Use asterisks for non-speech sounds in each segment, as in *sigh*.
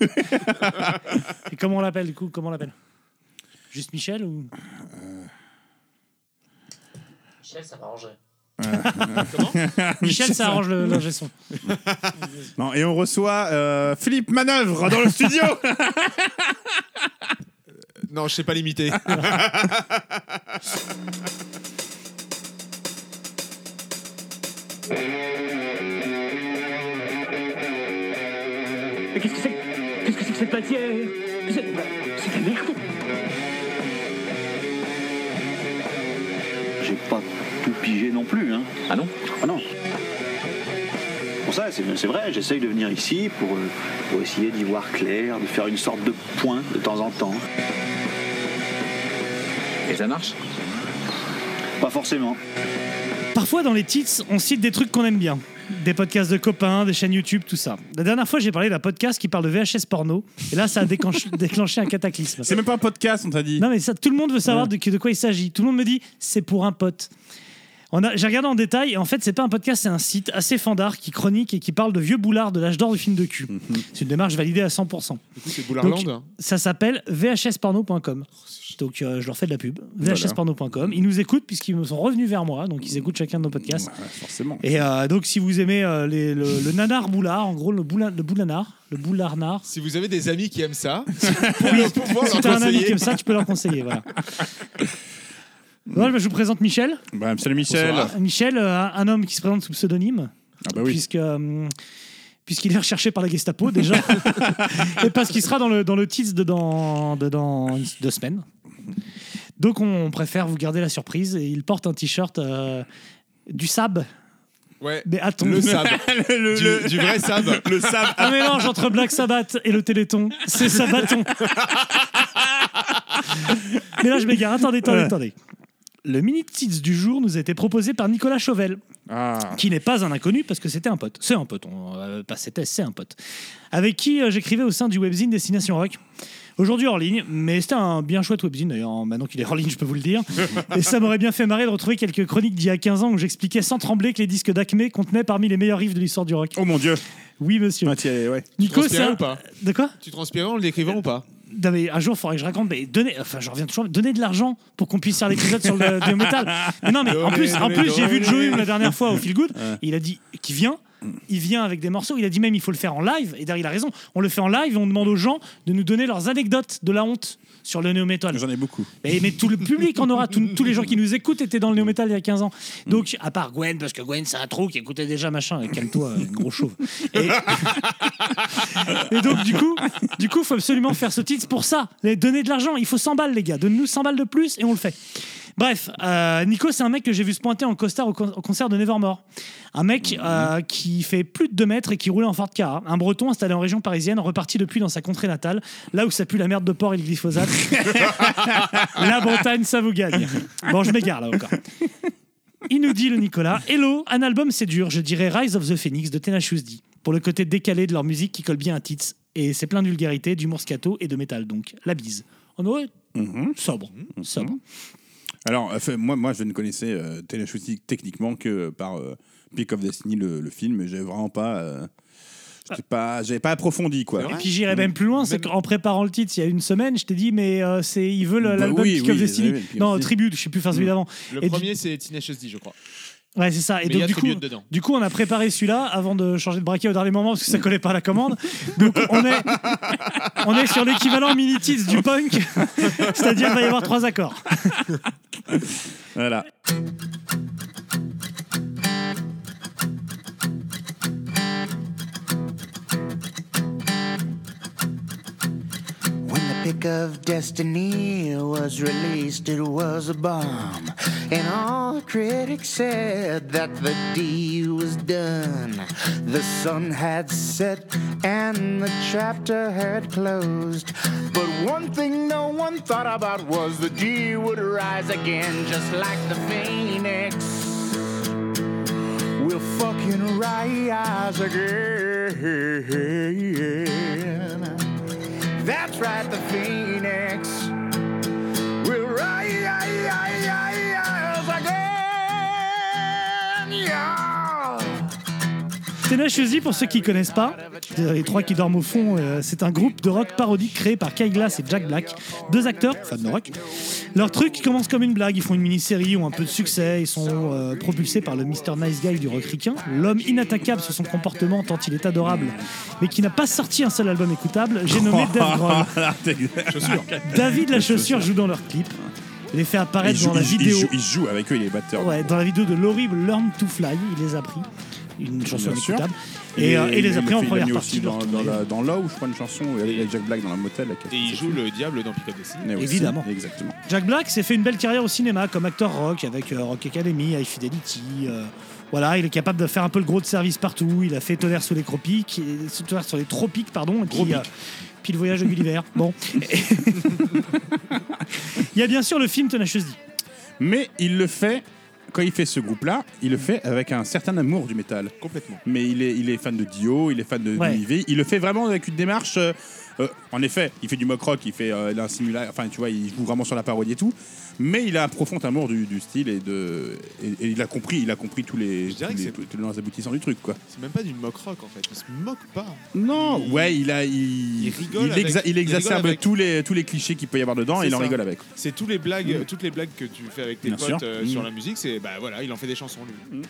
Et comment on l'appelle du coup Comment on l'appelle? Juste Michel ou? Michel, ça m'arrangerait. Michel, ça arrange le l'ingé son. Non, et on reçoit euh, Philippe Manœuvre dans le studio. *laughs* Non, je sais pas l'imiter. *laughs* c'est matière C'est de la merde J'ai pas tout pigé non plus, hein. Ah non Ah non. Pour ça, c'est c'est vrai, j'essaye de venir ici pour, euh, pour essayer d'y voir clair, de faire une sorte de point de temps en temps. Et ça marche Pas forcément. Parfois, dans les titres, on cite des trucs qu'on aime bien. Des podcasts de copains, des chaînes YouTube, tout ça. La dernière fois, j'ai parlé d'un podcast qui parle de VHS porno. Et là, ça a déclenché, *laughs* déclenché un cataclysme. C'est même pas un podcast, on t'a dit. Non, mais ça, tout le monde veut savoir de, de quoi il s'agit. Tout le monde me dit, c'est pour un pote. On a- J'ai regardé en détail, et en fait, c'est pas un podcast, c'est un site assez fandard qui chronique et qui parle de vieux boulards de l'âge d'or du film de cul. C'est une démarche validée à 100%. Du coup, c'est Boularland. Donc, Ça s'appelle vhsporno.com. Donc, euh, je leur fais de la pub. vhsporno.com. Ils nous écoutent puisqu'ils me sont revenus vers moi. Donc, ils écoutent chacun de nos podcasts. Ouais, forcément. Et euh, donc, si vous aimez euh, les- le, le nanar boulard, en gros, le, boula, le boulanard, le boularnard, Si vous avez des amis qui aiment ça, *laughs* pour le pouvoir si leur t'as un ami qui aime ça, tu peux leur conseiller. Voilà. *laughs* Voilà, je vous présente Michel. Bah, salut Michel. Bonsoir. Michel, euh, un homme qui se présente sous pseudonyme, Ah bah oui. puisque. euh, Puisqu'il est recherché par la Gestapo déjà, *laughs* et parce qu'il sera dans le, dans le titre de dans, de dans deux semaines. Donc on préfère vous garder la surprise et il porte un t-shirt euh, du sab, Ouais. mais attends, Le sab. *laughs* Le- le- Du, le- du vrai sab. le sab. un mélange entre Black Sabbath et le Téléthon, c'est Sabaton. *laughs* Mais là je m'égare, attendez, attendez, attendez. Le mini tips du jour nous a été proposé par Nicolas Chauvel. Ah. qui n'est pas un inconnu parce que c'était un pote. C'est un pote, on, euh, pas c'était, c'est un pote. Avec qui euh, j'écrivais au sein du webzine Destination Rock. Aujourd'hui hors ligne, mais c'était un bien chouette webzine d'ailleurs. Maintenant qu'il est hors ligne, je peux vous le dire. *laughs* Et ça m'aurait bien fait marrer de retrouver quelques chroniques d'il y a 15 ans où j'expliquais sans trembler que les disques d'Acme contenaient parmi les meilleurs riffs de l'histoire du rock. Oh mon dieu. Oui, monsieur. Ah, tiens, ouais. Nico, transpirais c'est un- ou pas De quoi Tu transpirais en le décrivant ou pas non, mais un jour, il faudrait que je raconte. Mais donnez, enfin, je reviens toujours. Donnez de l'argent pour qu'on puisse faire l'épisode sur le. *laughs* Mais non, mais en plus, en plus, j'ai vu. Joey la dernière fois au Feel Good. Il a dit qu'il vient. Il vient avec des morceaux. Il a dit même il faut le faire en live. Et derrière, il a raison. On le fait en live et on demande aux gens de nous donner leurs anecdotes de la honte sur le néo metal. J'en ai beaucoup. Mais, mais tout le public en aura. Tous- tous les gens qui nous écoutent étaient dans le néo metal il y a 15 ans. Donc, à part Gwen, parce que Gwen, c'est un trou qui écoutait déjà machin. Calme-toi, *laughs* gros chauve. Et, *laughs* et donc, du coup, du coup, faut absolument faire ce titre pour ça. Les- Donner de l'argent. Il faut 100 balles, les gars. Donne-nous 100 balles de plus et on le fait. Bref, euh, Nico, c'est un mec que j'ai vu se pointer en costard au, con- au concert de Nevermore. Un mec euh, qui fait plus de 2 mètres et qui roulait en Ford Ka. Un breton installé en région parisienne, reparti depuis dans sa contrée natale, là où ça pue la merde de porc et le glyphosate. *laughs* la Bretagne, ça vous gagne. Bon, je m'égare là encore. Il nous dit, le Nicolas, Hello, un album c'est dur, je dirais Rise of the Phoenix de Tenacious D, pour le côté décalé de leur musique qui colle bien à Tits, et c'est plein de vulgarité, d'humour scato et de métal, donc la bise. On aurait Mhm. sobre, sobre. Alors, enfin, moi, moi, je ne connaissais euh, D techniquement que par euh, Peak of Destiny, le, le film, et j'avais vraiment pas. euh, j'étais pas, j'avais pas approfondi quoi. Et puis j'irais même plus loin, c'est qu'en préparant le titre il y a une semaine, je t'ai dit mais euh, c'est ils veulent Bah l'album oui, Peak of Destiny. oui, Peak of non, Destiny. Tribute, je sais plus faire celui d'avant. Le Et du- premier, c'est Teenage D, je crois. Ouais, c'est ça. Et Mais il y donc a du coup, Tribute dedans. du coup, on a préparé celui-là avant de changer de braquet au dernier moment parce que ça collait pas à la commande. Donc on est on est sur l'équivalent mini tits du punk, *laughs* c'est-à-dire il va y avoir trois accords. *laughs* Voilà. When the pick of destiny was released, it was a bomb. And all the critics said that the D was done. The sun had set and the chapter had closed. But one thing no one thought about was the D would rise again, just like the phoenix. We'll fucking rise again. That's right, the phoenix Tenacious D, pour ceux qui connaissent pas, Euh, Les trois qui dorment au fond, euh, c'est un groupe de rock parodique créé par Kyle Glass et Jack Black, deux acteurs, fans de rock. Leur truc commence comme une blague, ils font une mini-série, ont un peu de succès, ils sont euh, propulsés par le Mr. Nice Guy du rock ricain, l'homme inattaquable sur son comportement tant il est adorable, mais qui n'a pas sorti un seul album écoutable, j'ai nommé *laughs* Dave Grohl. *laughs* David la chaussure joue dans leur clip. Il les fait Il apparaître joue, dans la il vidéo. il joue- il joue avec eux, il est batteur. Ouais, dans la vidéo de l'horrible Learn to Fly, il les a pris. Une chanson écoutable. Et, euh, et il les a il pris en il première partie. leur dans, dans, la- dans Law, je crois, une chanson, où il y a Jack Black dans la motel. Et il joue le diable dans Pick Destiny. Aussi, Évidemment. Exactement. Jack Black s'est fait une belle carrière au cinéma comme acteur rock avec euh, Rock Academy, High Fidelity. euh, voilà, il est capable de faire un peu le gros de service partout. Il a fait Tonnerre sous les tropiques, et- Tonnerre sur les tropiques, pardon. et puis, puis le voyage de Gulliver. Bon. *laughs* il y a bien sûr le film Tenacious D. Mais il le fait, quand il fait ce groupe-là, il le fait avec un certain amour du métal. Complètement. Mais il est, il est fan de Dio, il est fan de, Ouais. Il le fait vraiment avec une démarche. euh, euh, en effet, il fait du mock rock, il fait euh, enfin tu vois, il joue vraiment sur la parodie et tout. Mais il a un profond amour du, du style et de, et, et il a compris, il a compris tous les, Je tous les, tous les aboutissants du truc quoi. C'est même pas du mock rock en fait. Il se moque pas. Non, Il- ouais, il a, il, il rigole il, avec- exa- il rigole exacerbe tous les tous les clichés qu'il peut y avoir dedans et il en rigole avec. C'est tous les blagues, toutes les blagues que tu fais avec tes Bien potes euh, Mm. sur la musique, c'est bah voilà, il en fait des chansons lui. Mm.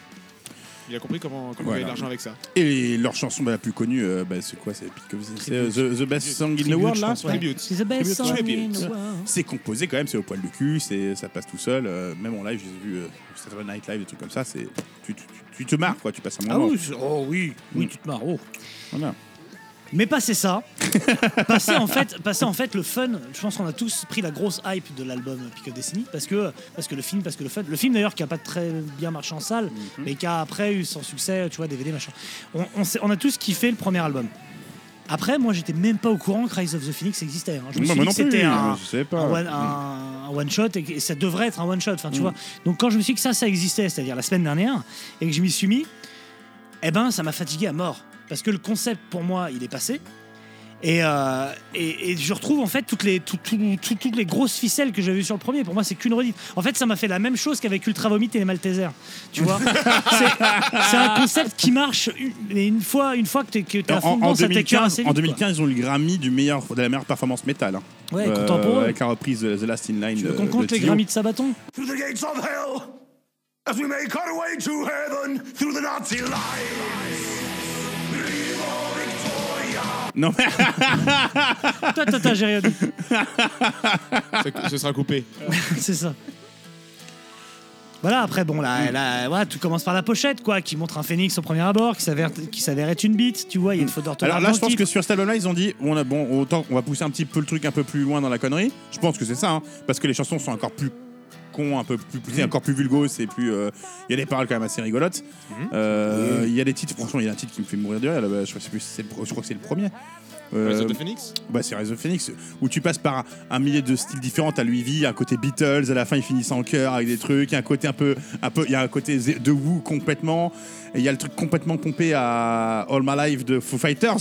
Il a compris comment, comment Voilà. gagner de l'argent avec ça. Et leur chanson bah, la plus connue, euh, bah, c'est quoi C'est euh, the, the Best Song in the World là the best song Tribute. in the world. C'est composé quand même, c'est au poil du cul, c'est, ça passe tout seul. euh, même en live, je les ai vus, euh, Saturday Night Live, des trucs comme ça. C'est, tu, tu, tu te marres, quoi, tu passes un Ah moment. oui, oh oui, oui, tu te marres. oh. Voilà. Mais passer ça, *laughs* passer en fait, en fait le fun. Je pense qu'on a tous pris la grosse hype de l'album Pick Destiny parce que parce que le film, parce que le fun. Le film d'ailleurs qui a pas très bien marché en salle, Mhm. mais qui a après eu son succès, tu vois, DVD machin. On, on, sait- on a tous kiffé le premier album. Après, moi, j'étais même pas au courant que Rise of the Phoenix existait. hein. Je me suis dit non que c'était un, one, un- un one shot et que ça devrait être un one shot. Enfin, tu Mm. vois. Donc quand je me suis dit que ça, ça existait, c'est-à-dire la semaine dernière, et que je m'y suis mis, eh ben, ça m'a fatigué à mort parce que le concept pour moi, il est passé. Et, euh, et, et je retrouve en fait toutes les, tout- tout- tout- toutes les grosses ficelles que j'avais vues sur le premier. Pour moi, c'est qu'une redite. En fait, ça m'a fait la même chose qu'avec Ultra Vomit et les Maltesers. Tu vois? *laughs* C'est un concept qui marche, une- mais une fois, une fois que t'es à En, fond en dedans, ça t'écœure 2015, assez vite. en quoi. 2015, ils ont eu le Grammy du meilleur, de la meilleure performance métal. hein. Ouais, pour eux. Avec la reprise de The Last in Line. Tu veux de- qu'on compte de les Dio. Grammys de Sabaton? Through the gates of hell as we make our way to heaven through the Nazi lines. Non, mais *laughs* Toi, toi, toi, j'ai rien dit. Ce- Ce sera coupé. *laughs* C'est ça. Voilà, après, bon, là, là, voilà, tout commence par la pochette, quoi, qui montre un phénix au premier abord, qui s'avère, qui s'avère être une bite, tu vois, il y a une faute d'orthographe. Alors là, dans je le pense titre. que sur cet album-là, ils ont dit on a bon, autant on va pousser un petit peu le truc un peu plus loin dans la connerie. Je pense que c'est ça, hein, parce que les chansons sont encore plus cons, un peu plus poussées, encore plus vulgoses et plus. euh, Il y a des paroles quand même assez rigolotes. Euh, Il y a des titres, franchement, il y a un titre qui me fait mourir de rire. là, bah, plus- le je crois que c'est le premier. Euh, Rise of the Phoenix bah, c'est Rise of Phoenix, où tu passes par un, un millier de styles différents. T'as Louis V, un côté Beatles, à la fin ils finissent en chœur avec des trucs. Il y a un côté un peu, un peu, il y a un côté de Who complètement. Et il y a le truc complètement pompé à All My Life de Foo Fighters,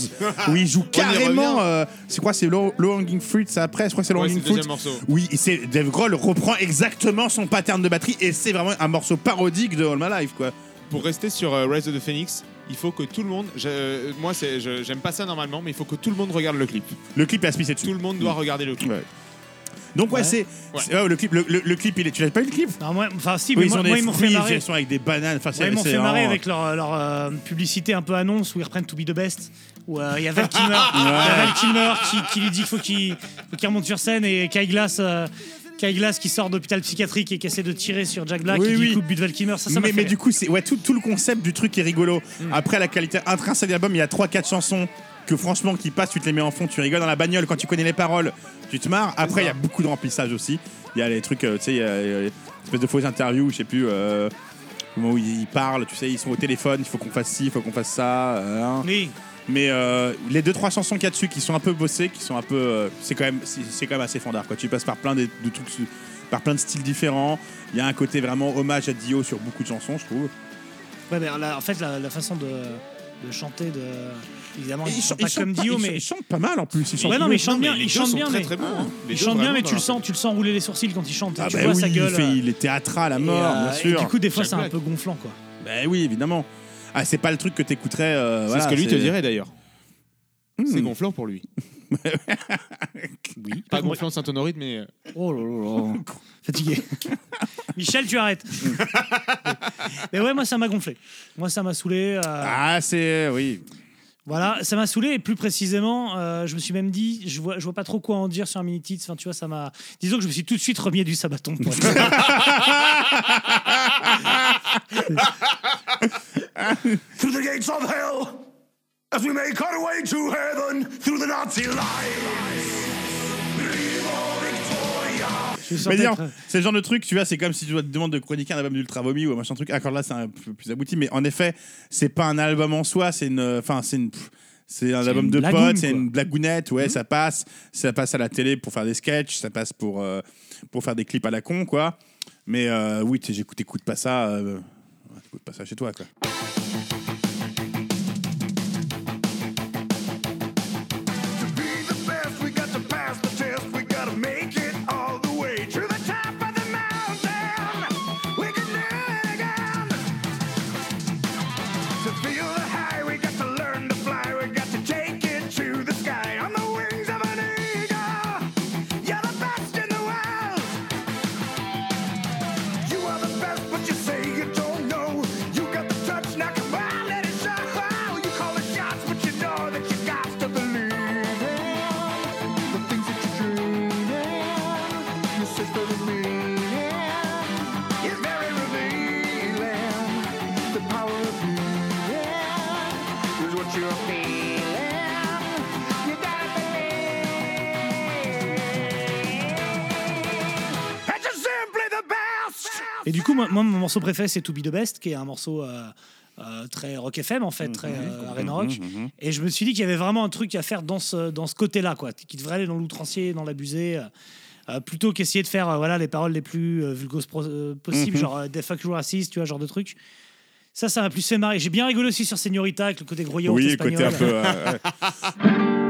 où ils jouent *laughs* carrément. euh, c'est quoi, c'est Low, Low Hanging Fruit, ça après, je crois que c'est Low Ouais, c'est Hanging le deuxième Fruit. morceau. Oui, et c'est Dave Grohl reprend exactement son pattern de batterie et c'est vraiment un morceau parodique de All My Life, quoi. Pour rester sur euh, Rise of the Phoenix, il faut que tout le monde. je- euh, moi, j'aime pas ça normalement, mais il faut que tout le monde regarde le clip. Le clip est aspicé dessus. Tout le monde doit regarder le clip. Ouais. Donc ouais, Ouais. c'est ouais, le clip. Le, le- le clip, il est. Tu l'as pas eu le clip? Non, moi, enfin, si, Oui, mais ils moi, ont moi, des ils m'ont fait marrer. ils sont avec des bananes. Enfin, Ouais, ils m'ont fait marrer avec leur, leur euh, publicité un peu annonce où ils reprennent To Be the Best. Où euh, il y a Val Kilmer, *laughs* il y a Val Kilmer qui, qui lui dit qu'il faut qu'il faut qu'il remonte sur scène et Kai Glass, euh, Kai Glass qui sort d'hôpital psychiatrique et qui essaie de tirer sur Jack Black Oui, et qui oui. Kilmer. Ça, ça m'a mais, mais du coup, c'est ouais, tout, tout le concept du truc est rigolo. Après, la qualité intrinsèque de l'album, il y a 3-4 chansons que franchement, qui passent, tu te les mets en fond, tu rigoles dans la bagnole quand tu connais les paroles, tu te marres. Après, il y a beaucoup de remplissage aussi. Il y a les trucs, euh, tu sais, il y a, espèce de fausses interviews, je sais plus. Euh, au moment où ils parlent, tu sais, ils sont au téléphone, il faut qu'on fasse ci, il faut qu'on fasse ça. euh, hein. Oui. Mais euh, les deux trois chansons qu'il y a dessus qui sont un peu bossées, qui sont un peu, euh, c'est quand même, c'est c'est quand même assez fandard. Quoi. Tu passes par plein de, de trucs, par plein de styles différents. Il y a un côté vraiment hommage à Dio sur beaucoup de chansons, je trouve. Ouais, mais la- en fait, la, la façon de, de chanter, de... évidemment, ils ils, sont chantent- pas ils chantent comme pas- Dio, ils mais chantent- ils chantent pas mal en plus. Ils chantent Ouais, non, mais ils chantent bien, ils deux chantent bien, très mais très hein. Les ils chantent bien, mais tu le sens, tu le sens rouler les sourcils quand il chante. Ah tu bah vois oui, sa il, gueule. fait- euh, il est théâtral à et, mort, euh, bien et sûr. du coup, des fois, c'est un peu gonflant, quoi. Bah oui, évidemment. Ah, c'est pas le truc que t'écouterais. euh, C'est voilà, ce que lui te dirait d'ailleurs. c'est gonflant pour lui. *laughs* Oui. Pas gonflant Saint-Honorite, mais euh, Oh là là là. *laughs* Fatigué. *laughs* Michel, tu arrêtes. Mais ouais, moi, ça m'a gonflé. Moi, ça m'a saoulé. euh, Ah, c'est. Oui. Voilà, ça m'a saoulé. Et plus précisément, euh, je me suis même dit, je vois, je vois pas trop quoi en dire sur un mini tits. Enfin, tu vois, ça m'a. Disons que je me suis tout de suite remis du sabaton. Pour être honnête. Through the gates of hell, as we make our way to heaven, through the Nazi lines. Viva Victoria! Je me Mais sentais disons, très- c'est le genre de truc, tu vois, c'est comme si tu te demandes de chroniquer un album d'Ultra Vomi ou un machin truc. Encore là, c'est un peu plus abouti, mais en effet, c'est pas un album en soi, c'est une. Enfin, c'est une. C'est un album de blagoune, potes, c'est une blagounette, ouais, ça passe. Ça passe à la télé pour faire des sketchs, ça passe pour, euh, pour faire des clips à la con, quoi. Mais euh, oui, écoute pas ça. Euh, t'écoutes pas ça chez toi, quoi. Et du coup, moi, moi, mon morceau préféré, c'est To Be the Best, qui est un morceau euh, euh, très rock FM, en fait, très euh, arena rock. Et je me suis dit qu'il y avait vraiment un truc à faire dans ce, dans ce côté-là, quoi, qui devrait aller dans l'outrancier, dans l'abusé. euh, plutôt qu'essayer de faire voilà, les paroles les plus vulgos pro- euh, possibles, genre Des fuck you racist, tu vois, genre de truc. Ça, ça m'a plus fait marrer. J'ai bien rigolé aussi sur Señorita avec le côté gros Oui, le espagnol. côté un peu. *laughs*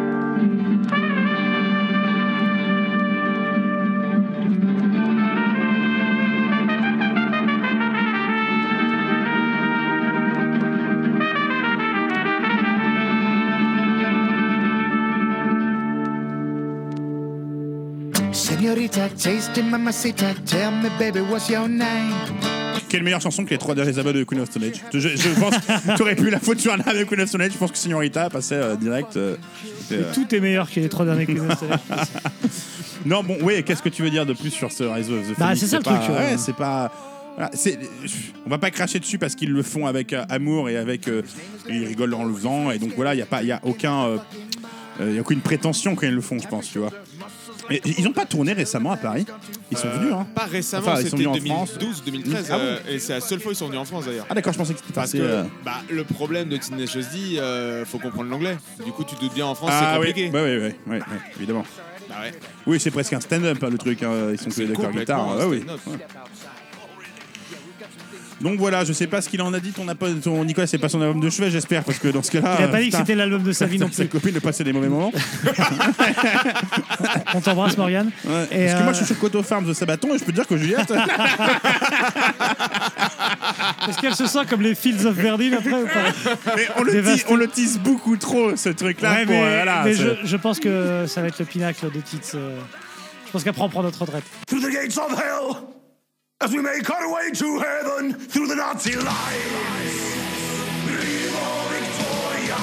tasting mamacita, tell me, baby, what's your name? Quelle meilleure chanson que les trois derniers albums de Queen of Stone Age je, je pense que tu aurais pu la faute sur un album de Queen of Stone Age. Je pense que Signorita passait euh, direct. euh, c'était, euh, Tout est meilleur que les trois derniers Queen of Stone Age. *laughs* Non, bon, oui, qu'est-ce que tu veux dire de plus sur ce Rise of the Bah, Phoenix c'est ça le pas- truc, euh. Ouais, c'est pas. voilà, c'est- on va pas cracher dessus parce qu'ils le font avec euh, amour et avec. euh, ils rigolent en le faisant. Et donc voilà, il n'y a, pas- y a aucun. euh, euh, y a aucune prétention quand ils le font, je pense, tu vois. Ils ont pas tourné récemment à Paris. Ils sont venus, hein. pas récemment, Enfin, ils sont c'était venus en France. 2012, 2013, Ah bon euh, et c'est la seule fois où ils sont venus en France d'ailleurs. Ah d'accord, je pensais que c'était Parce passé. que euh, bah, le problème de Teenage Ozzy, euh, faut comprendre l'anglais. Du coup, tu te doutes bien en France, Ah c'est oui, compliqué. bah oui, oui, oui, oui, évidemment. Bah ouais. Oui, c'est presque un stand-up hein, le truc. hein. Ils sont tous les d'accord complètement guitare. un Ah oui. stand-up. Donc voilà, je sais pas ce qu'il en a dit. Ton, ton Nicolas, c'est pas son album de chevet, j'espère, parce que dans ce cas-là. Il a pas dit que c'était l'album de sa vie non *laughs* Sa plus. copine de passer des mauvais moments. On t'embrasse, Morgane. Ouais, Et, Parce que moi, euh, je suis sur Coto Farms de Sabaton et je peux te dire que Juliette. Est-ce qu'elle se sent comme les Fields of Verdun après ou pas? Mais on le, on le tease beaucoup trop, ce truc-là. Ouais, mais, euh, voilà, mais je, je pense que ça va être le pinacle de Tits. euh. Je pense qu'après on prend notre retraite. through the gates of hell as we make our way to heaven through the Nazi lines. Viva Victoria!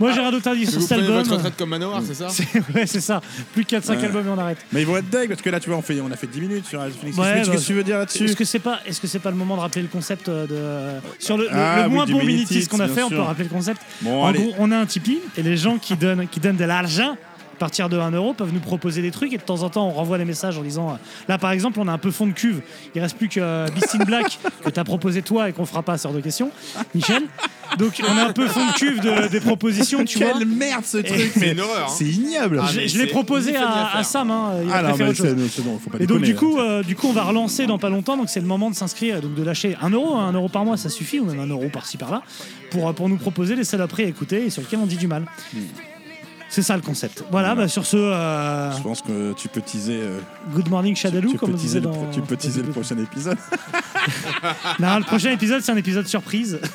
Moi j'ai rien d'autre à dire sur Vous cet album. votre retraite comme Manoir, c'est ça *laughs* ouais, c'est ça. Plus de 4-5 Ouais. albums et on arrête. Mais ils vont être deg parce que là, tu vois, on, fait, on a fait 10 minutes sur Phoenix. Ouais, Qu'est-ce bah, que tu veux dire là-dessus Est-ce que c'est pas, est-ce que c'est pas le moment de rappeler le concept euh, de sur le, Ah, le oui, moins bon mini qu'on a fait, on peut rappeler le concept. Bon, en allez. gros, on a un Tipeee et les gens qui donnent, qui donnent de l'argent partir de 1 euro peuvent nous proposer des trucs et de temps en temps on renvoie des messages en disant euh, là par exemple on a un peu fond de cuve. Il reste plus que euh, Beast in Black *laughs* que t'as proposé toi et qu'on fera pas à sort de questions Michel? Donc on a un peu fond de cuve de- des propositions tu vois. Quelle merde ce truc. C'est mais une horreur, hein. C'est ignoble. Ah, je, je l'ai proposé à. Sam hein, il a Ah non, mais c'est faut pas Et donc du coup, euh, du coup, on va relancer dans pas longtemps. Donc c'est le moment de s'inscrire donc de lâcher un euro, hein, un euro par mois, ça suffit, ou même un euro par-ci par-là, pour, pour nous proposer les saloperies à écouter et sur lesquelles on dit du mal. C'est ça le concept. Voilà, bah, sur ce, euh, Je pense que tu peux teaser. euh, Good Morning Shadaloo, tu, comme peux disait le, dans. tu peux teaser le prochain épisode. *laughs* Non, le prochain épisode, c'est un épisode surprise. *laughs*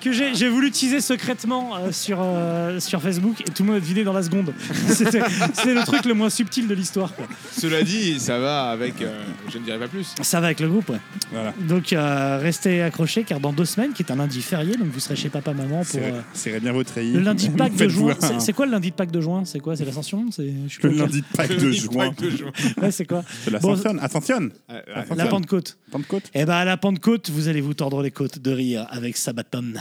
que j'ai voulu teaser secrètement euh, sur, euh, sur Facebook et tout le monde a deviné dans la seconde. *laughs* C'était c'était le truc le moins subtil de l'histoire. Cela dit, ça va avec. euh, je ne dirai pas plus. Ça va avec le groupe, ouais. Voilà. Donc euh, restez accrochés car dans deux semaines, qui est un lundi férié, donc vous serez chez papa-maman pour. Serrez euh, serrez bien votre treillis. Le lundi de Pâques de juin. C'est c'est quoi le lundi de Pâques de juin? C'est quoi? C'est l'ascension? C'est je suis pas Le lundi de Pâques de juin. pack de juin. clair. *laughs* Ouais, c'est quoi? C'est la Bon, Ascension. Euh, Ascension. La Pentecôte. Pentecôte. Eh ben à la Pentecôte, vous allez vous tordre les côtes de rire avec Sabaton.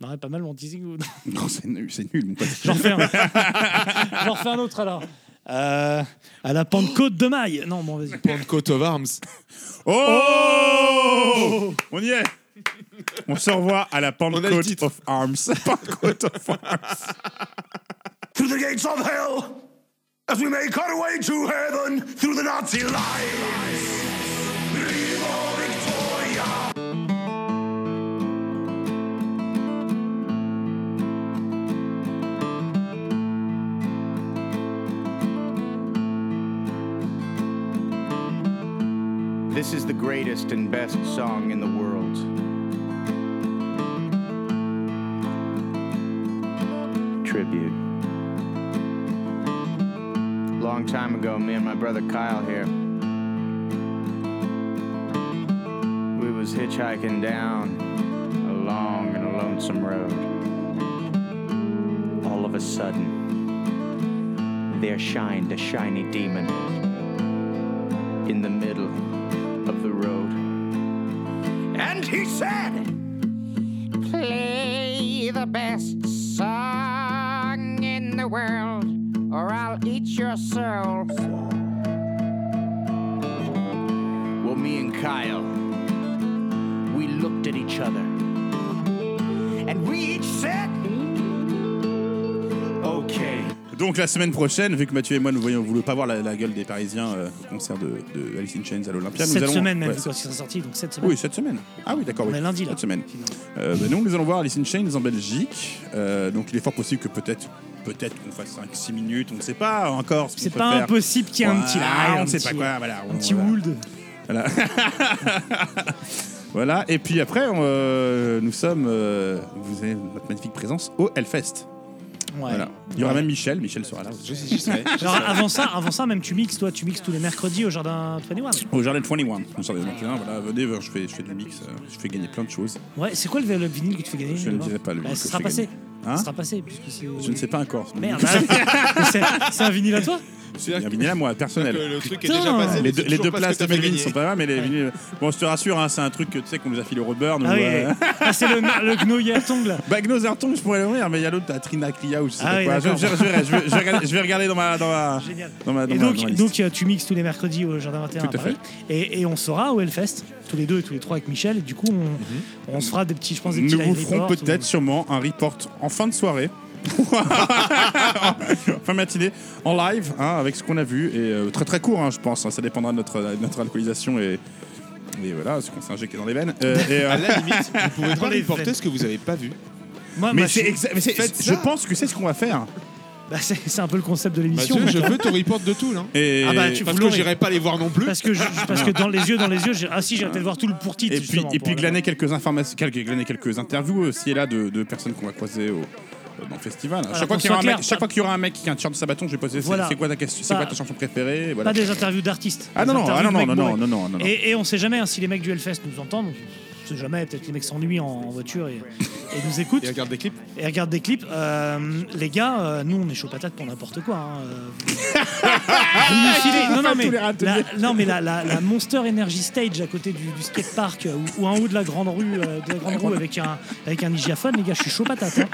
Non, pas mal mon teasing. ou- *laughs* Non, c'est nul, c'est nul, mon pote. J'en refais un. *laughs* J'en refais un autre alors. Euh, à la Pentecôte de maille. Non, bon, vas-y. Pentecôte of Arms. Oh On y est On se revoit à la Pentecôte of Arms. *laughs* Pentecôte of Arms. through the gates of hell as we make our way to heaven through the Nazi lines. This is the greatest and best song in the world. Time ago, me and my brother Kyle here. We was hitchhiking down a long and lonesome road. All of a sudden, there shined a shiny demon in the middle of the road. And he said, Play the best song in the world, or I'll eat your soul. Well, me and Kyle, we looked at each other, and we each said, Okay. Donc la semaine prochaine, vu que Mathieu et moi nous voyons voulons pas voir la, la gueule des Parisiens euh, au concert de, de Alice in Chains à l'Olympia, nous Cette allons- semaine même, Ouais, quand il sera sorti, donc cette semaine. Oui, cette semaine. Ah oui, d'accord. On oui. est lundi là. Cette semaine. Euh, bah, nous, nous allons voir Alice in Chains en Belgique. Euh, donc il est fort possible que peut-être peut-être qu'on fasse 5-6 minutes, on ne sait pas encore C'est pas faire. impossible qu'il y ait un petit live, on un ne sait petit- pas quoi, voilà. Un on- petit would. Voilà. *laughs* Voilà. Et puis après, on, euh, nous sommes. euh, vous avez notre magnifique présence au Hellfest. Ouais. Voilà. Il y aura Ouais. même Michel. Michel sera là. Je, je serai. je Alors serai. avant ça, avant ça, même tu mixes, toi, tu mixes tous les mercredis au jardin 21. Au Jardin 21. Au Jardin 21. Voilà, venez, je fais, je fais du mix. euh, Je fais gagner plein de choses. Ouais, c'est quoi le, le vinyle que tu fais gagner Je ne dirai pas le Bah, vinyle Ça que sera passé. gagner. Hein Ça sera passé puisque c'est. Je ne sais pas encore. Merde. *laughs* c'est un vinyle à toi? Il y a un vinyle à moi, personnel. Le, le truc est Putain. déjà passé. mais Les c'est deux, les toujours deux pas ce places que de Melvin gagné. sont pas mal, mais les vinyles. Bon, je te rassure, hein, c'est un truc que tu sais qu'on nous a filé au Roadburn. Ah oui. euh, Ah, c'est le, le Gno Yertong là. Bah, Gnozerton, je pourrais l'ouvrir, mais il y a l'autre, t'as Trina Clia ou je sais Ah pas oui, quoi. Je, d'accord. je- je verrai, je vais, je vais regarder, je vais regarder dans ma. Dans ma Génial. dans ma, dans Et ma- donc, dans ma liste. donc euh, tu mixes tous les mercredis au Jardin 21 Tout à Paris. Et, et on sera au Hellfest, tous les deux et tous les trois avec Michel. Et du coup, on, on se fera des petits, je pense, des petits Nous vous ferons peut-être sûrement un report en fin de soirée. *laughs* fin matinée, en live, hein, avec ce qu'on a vu. Et euh, très très court, hein, je pense. hein, ça dépendra de notre, de notre alcoolisation et, et voilà, ce qu'on s'est injecté dans les veines. Euh, et, euh, À la limite, vous *laughs* pouvez pas reporter veines. ce que vous avez pas vu. Moi, mais c'est je- exa- mais c'est- Faites je ça. pense que c'est ce qu'on va faire. bah, c'est c'est un peu le concept de l'émission. Mathieu, je veux ton report de tout, là. Et, Ah bah, tu- Parce que j'irai pas les voir non plus. Parce que, je- parce que dans les yeux, dans les yeux, j'ai- ah si, j'ai peut-être voir tout le pour titre. et puis, et puis glaner quelques informations, quelques, glaner quelques interviews aussi et là de, de personnes qu'on va croiser au, dans le festival. Voilà, chaque, fois qu'il y aura un mec, clair, chaque pas- fois qu'il y aura un mec qui a un t-shirt de Sabaton, je vais poser c'est- Voilà. c'est quoi ta question, c'est Pas- quoi ta chanson préférée et voilà. Pas des interviews d'artistes. Ah des non non, interviews ah non de non mecs non, non bourrés. non non non non. Et, et on sait jamais hein, si les mecs du Hellfest nous entendent. Sait jamais, peut-être les mecs s'ennuient en, en voiture et, et nous écoutent Et regarde des clips. et regardent des clips. Euh, les gars, euh, nous on est chaud patate pour n'importe quoi. hein, euh, non, non, mais, tous les râteliers. la, non, mais la, la- la Monster Energy Stage à côté du, du skatepark ou, ou en haut de la grande rue, euh, de la grande rue avec un, avec un hygiaphone, les gars, je suis chaud patate. hein.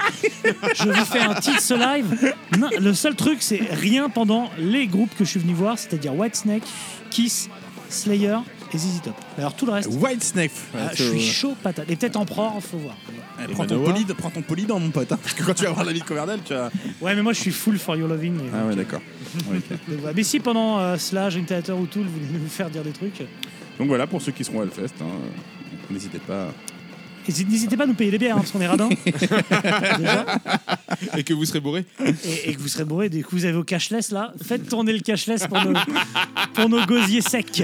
Je vous fais un titre ce live. Non, le seul truc, c'est rien pendant les groupes que je suis venu voir, c'est-à-dire Whitesnake, Kiss, Slayer et ZZ Top. Alors tout le reste. White Snake. Ah, je euh, suis chaud patate. Et peut-être Empereur, faut voir. Ouais, prends, ton poli, prends, ton poli, dans mon pote. Hein, parce que quand tu vas voir de Coverdale, tu vas. Ouais, mais moi je suis full for your loving. Ah ouais, d'accord. *laughs* Mais si pendant euh, Slash, Interator ou tout, vous voulez nous faire dire des trucs. Donc voilà, pour ceux qui seront à Hellfest, hein, n'hésitez pas. N'hésitez pas à nous payer les bières, hein, parce qu'on est radins. *laughs* Et que vous serez bourré. Et, que vous serez bourré. Dès que vous avez vos cashless, là, faites tourner le cashless pour nos, pour nos gosiers secs.